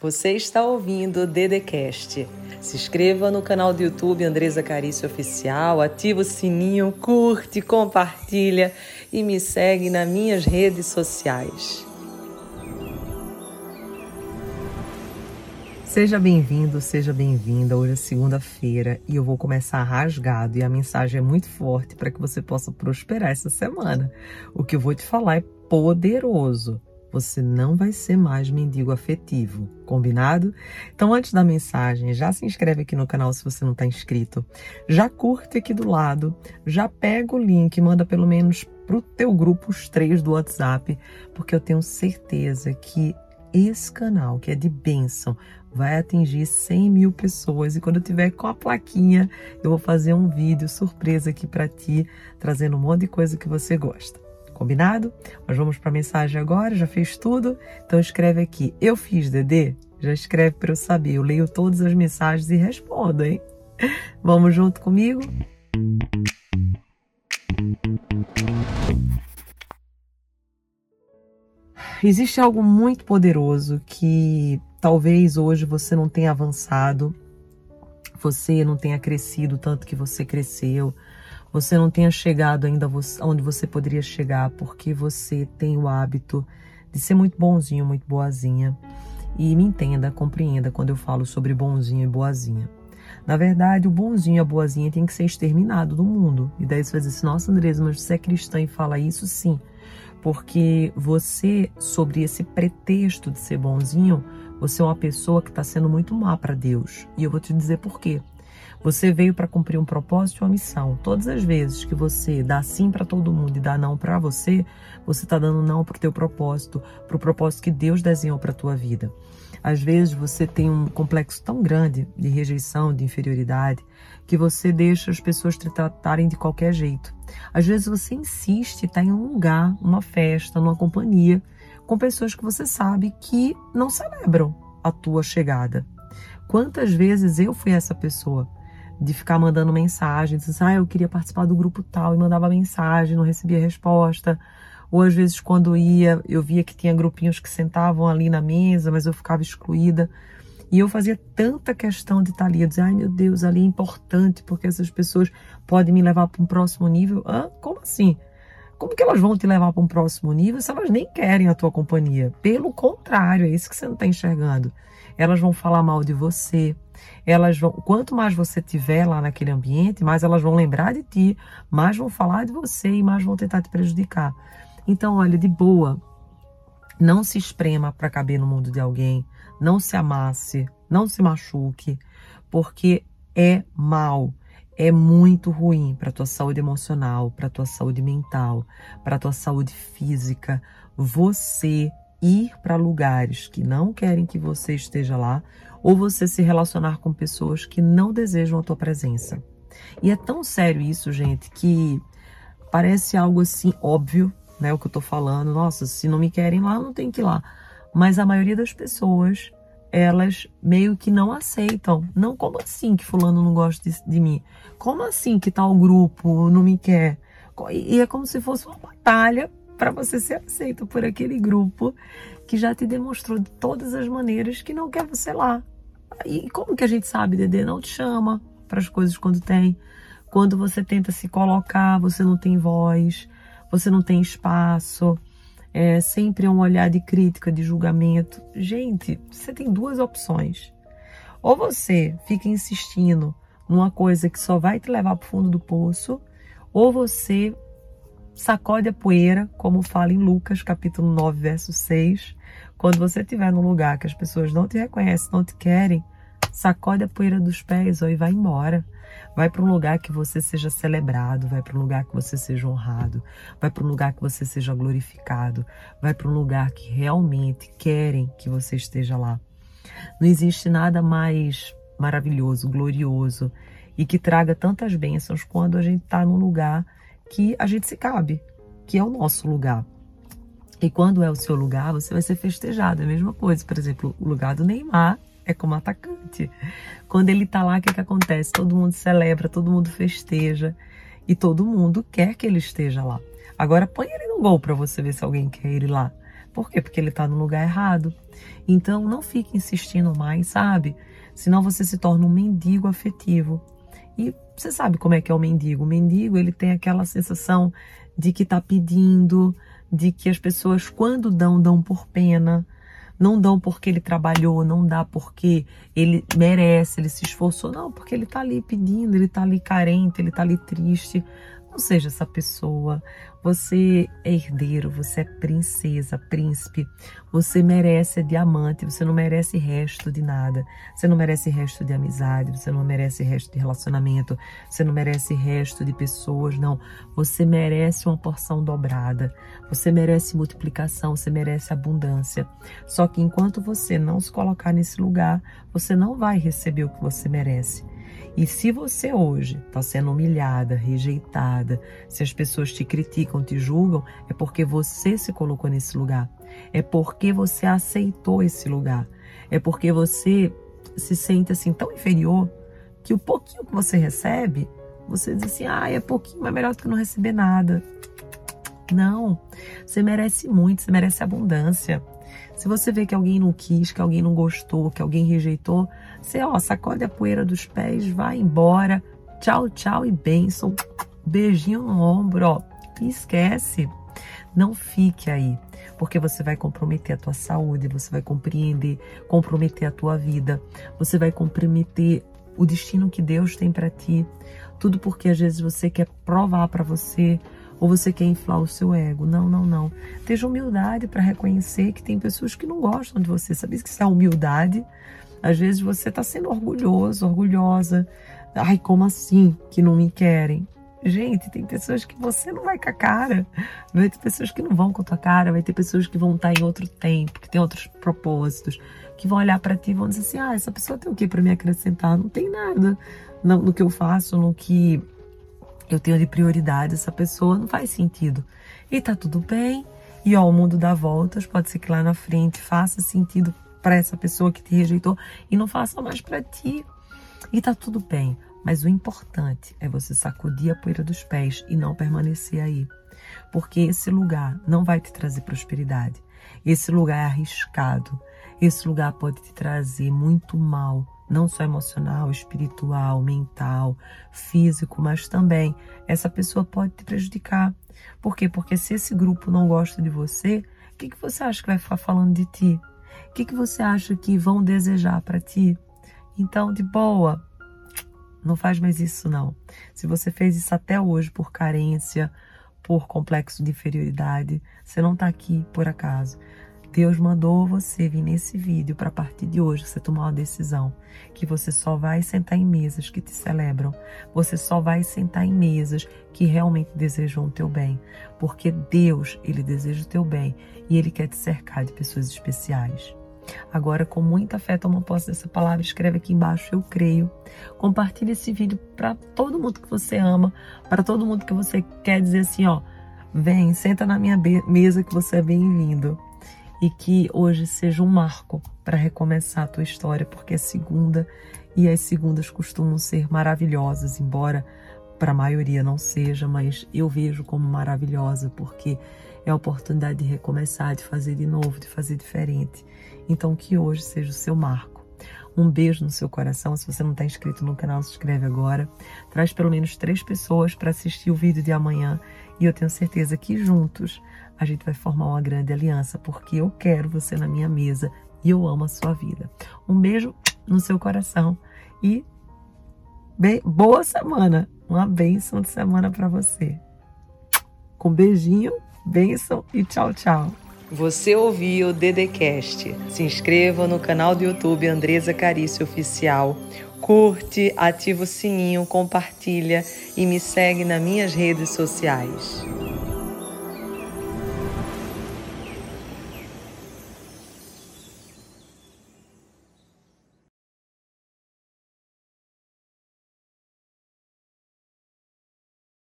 Você está ouvindo o Dedecast. Se inscreva no canal do YouTube Andresa Carício Oficial, ativa o sininho, curte, compartilha e me segue nas minhas redes sociais. Seja bem-vindo, seja bem-vinda. Hoje é segunda-feira e eu vou começar rasgado e a mensagem é muito forte para que você possa prosperar essa semana. O que eu vou te falar é poderoso você não vai ser mais mendigo afetivo, combinado? Então, antes da mensagem, já se inscreve aqui no canal se você não está inscrito, já curte aqui do lado, já pega o link, manda pelo menos pro teu grupo os três do WhatsApp, porque eu tenho certeza que esse canal, que é de bênção, vai atingir 100 mil pessoas. E quando eu tiver com a plaquinha, eu vou fazer um vídeo surpresa aqui para ti, trazendo um monte de coisa que você gosta. Combinado? Nós vamos para a mensagem agora, já fez tudo? Então escreve aqui, eu fiz, Dedê? Já escreve para eu saber. Eu leio todas as mensagens e respondo, hein? Vamos junto comigo? Existe algo muito poderoso que talvez hoje você não tenha avançado, você não tenha crescido tanto que você cresceu, você não tenha chegado ainda onde você poderia chegar, porque você tem o hábito de ser muito bonzinho, muito boazinha. E me entenda, compreenda quando eu falo sobre bonzinho e boazinha. Na verdade, o bonzinho e a boazinha tem que ser exterminado do mundo. E daí você vai dizer assim, nossa Andresa, mas você é cristã e fala isso? Sim. Porque você, sobre esse pretexto de ser bonzinho, você é uma pessoa que está sendo muito má para Deus. E eu vou te dizer por quê. Você veio para cumprir um propósito e uma missão. Todas as vezes que você dá sim para todo mundo e dá não para você, você está dando não para o teu propósito, para o propósito que Deus desenhou para a tua vida. Às vezes você tem um complexo tão grande de rejeição, de inferioridade, que você deixa as pessoas te tratarem de qualquer jeito. Às vezes você insiste, está em um lugar, numa festa, numa companhia, com pessoas que você sabe que não celebram a tua chegada. Quantas vezes eu fui essa pessoa? de ficar mandando mensagem, dizendo, ah, eu queria participar do grupo tal, e mandava mensagem, não recebia resposta. Ou às vezes, quando ia, eu via que tinha grupinhos que sentavam ali na mesa, mas eu ficava excluída. E eu fazia tanta questão de estar ali, eu dizia, ai meu Deus, ali é importante, porque essas pessoas podem me levar para um próximo nível. Hã? Como assim? Como que elas vão te levar para um próximo nível se elas nem querem a tua companhia? Pelo contrário, é isso que você não está enxergando. Elas vão falar mal de você, elas vão, quanto mais você tiver lá naquele ambiente, mais elas vão lembrar de ti, mais vão falar de você e mais vão tentar te prejudicar. Então, olha, de boa, não se esprema para caber no mundo de alguém, não se amasse, não se machuque, porque é mal, é muito ruim para tua saúde emocional, para tua saúde mental, para tua saúde física. Você ir para lugares que não querem que você esteja lá ou você se relacionar com pessoas que não desejam a tua presença. E é tão sério isso, gente, que parece algo assim óbvio, né, o que eu tô falando. Nossa, se não me querem lá, não tenho que ir lá. Mas a maioria das pessoas, elas meio que não aceitam. Não, como assim que fulano não gosta de, de mim? Como assim que tal grupo não me quer? E é como se fosse uma batalha para você ser aceito por aquele grupo que já te demonstrou de todas as maneiras que não quer você lá. E como que a gente sabe, Dedê? Não te chama para as coisas quando tem. Quando você tenta se colocar, você não tem voz, você não tem espaço. É sempre um olhar de crítica, de julgamento. Gente, você tem duas opções. Ou você fica insistindo numa coisa que só vai te levar para o fundo do poço, ou você sacode a poeira, como fala em Lucas, capítulo 9, verso 6. Quando você estiver num lugar que as pessoas não te reconhecem, não te querem, sacode a poeira dos pés ó, e vai embora. Vai para um lugar que você seja celebrado, vai para um lugar que você seja honrado, vai para um lugar que você seja glorificado, vai para um lugar que realmente querem que você esteja lá. Não existe nada mais maravilhoso, glorioso e que traga tantas bênçãos quando a gente está num lugar que a gente se cabe, que é o nosso lugar. E quando é o seu lugar, você vai ser festejado. É a mesma coisa. Por exemplo, o lugar do Neymar é como atacante. Quando ele tá lá, o que, que acontece? Todo mundo celebra, todo mundo festeja e todo mundo quer que ele esteja lá. Agora põe ele no gol para você ver se alguém quer ele lá. Por quê? Porque ele está no lugar errado. Então, não fique insistindo mais, sabe? Senão você se torna um mendigo afetivo. E você sabe como é que é o mendigo. O mendigo, ele tem aquela sensação de que está pedindo, de que as pessoas, quando dão, dão por pena. Não dão porque ele trabalhou, não dá porque ele merece, ele se esforçou, não, porque ele está ali pedindo, ele está ali carente, ele está ali triste. Não seja essa pessoa. Você é herdeiro, você é princesa, príncipe. Você merece diamante, você não merece resto de nada. Você não merece resto de amizade, você não merece resto de relacionamento, você não merece resto de pessoas, não. Você merece uma porção dobrada. Você merece multiplicação, você merece abundância. Só que enquanto você não se colocar nesse lugar, você não vai receber o que você merece. E se você hoje está sendo humilhada, rejeitada, se as pessoas te criticam, te julgam, é porque você se colocou nesse lugar. É porque você aceitou esse lugar. É porque você se sente assim tão inferior que o pouquinho que você recebe, você diz assim: ah, é pouquinho, mas melhor do que não receber nada. Não, você merece muito, você merece abundância. Se você vê que alguém não quis, que alguém não gostou, que alguém rejeitou, você ó, sacode a poeira dos pés, vai embora. Tchau, tchau e bênção. Beijinho no ombro, ó. E esquece. Não fique aí, porque você vai comprometer a tua saúde, você vai compreender, comprometer a tua vida, você vai comprometer o destino que Deus tem para ti. Tudo porque às vezes você quer provar para você ou você quer inflar o seu ego. Não, não, não. Tenha humildade para reconhecer que tem pessoas que não gostam de você. Sabia que isso é humildade? Às vezes você está sendo orgulhoso, orgulhosa. Ai, como assim que não me querem? Gente, tem pessoas que você não vai com a cara. Vai ter pessoas que não vão com a tua cara. Vai ter pessoas que vão estar tá em outro tempo, que tem outros propósitos, que vão olhar para ti e vão dizer assim: ah, essa pessoa tem o que para me acrescentar? Não tem nada no, no que eu faço, no que eu tenho de prioridade essa pessoa, não faz sentido. E tá tudo bem. E ó, o mundo dá voltas, pode ser que lá na frente faça sentido para essa pessoa que te rejeitou e não faça mais para ti. E tá tudo bem. Mas o importante é você sacudir a poeira dos pés e não permanecer aí. Porque esse lugar não vai te trazer prosperidade. Esse lugar é arriscado. Esse lugar pode te trazer muito mal não só emocional, espiritual, mental, físico, mas também essa pessoa pode te prejudicar. Por quê? Porque se esse grupo não gosta de você, o que, que você acha que vai ficar falando de ti? O que, que você acha que vão desejar para ti? Então, de boa, não faz mais isso não. Se você fez isso até hoje por carência, por complexo de inferioridade, você não está aqui por acaso. Deus mandou você vir nesse vídeo para a partir de hoje você tomar uma decisão que você só vai sentar em mesas que te celebram, você só vai sentar em mesas que realmente desejam o teu bem, porque Deus, ele deseja o teu bem e ele quer te cercar de pessoas especiais. Agora, com muita fé, toma posse dessa palavra, escreve aqui embaixo, eu creio. Compartilhe esse vídeo para todo mundo que você ama, para todo mundo que você quer dizer assim, ó, vem, senta na minha mesa que você é bem-vindo e que hoje seja um marco para recomeçar a tua história, porque é segunda e as segundas costumam ser maravilhosas, embora para a maioria não seja, mas eu vejo como maravilhosa porque é a oportunidade de recomeçar, de fazer de novo, de fazer diferente. Então que hoje seja o seu marco. Um beijo no seu coração. Se você não está inscrito no canal, se inscreve agora. Traz pelo menos três pessoas para assistir o vídeo de amanhã e eu tenho certeza que juntos a gente vai formar uma grande aliança, porque eu quero você na minha mesa e eu amo a sua vida. Um beijo no seu coração e boa semana. Uma bênção de semana para você. Com beijinho, bênção e tchau, tchau. Você ouviu o Dedecast. Se inscreva no canal do YouTube Andresa Carício Oficial. Curte, ativa o sininho, compartilha e me segue nas minhas redes sociais.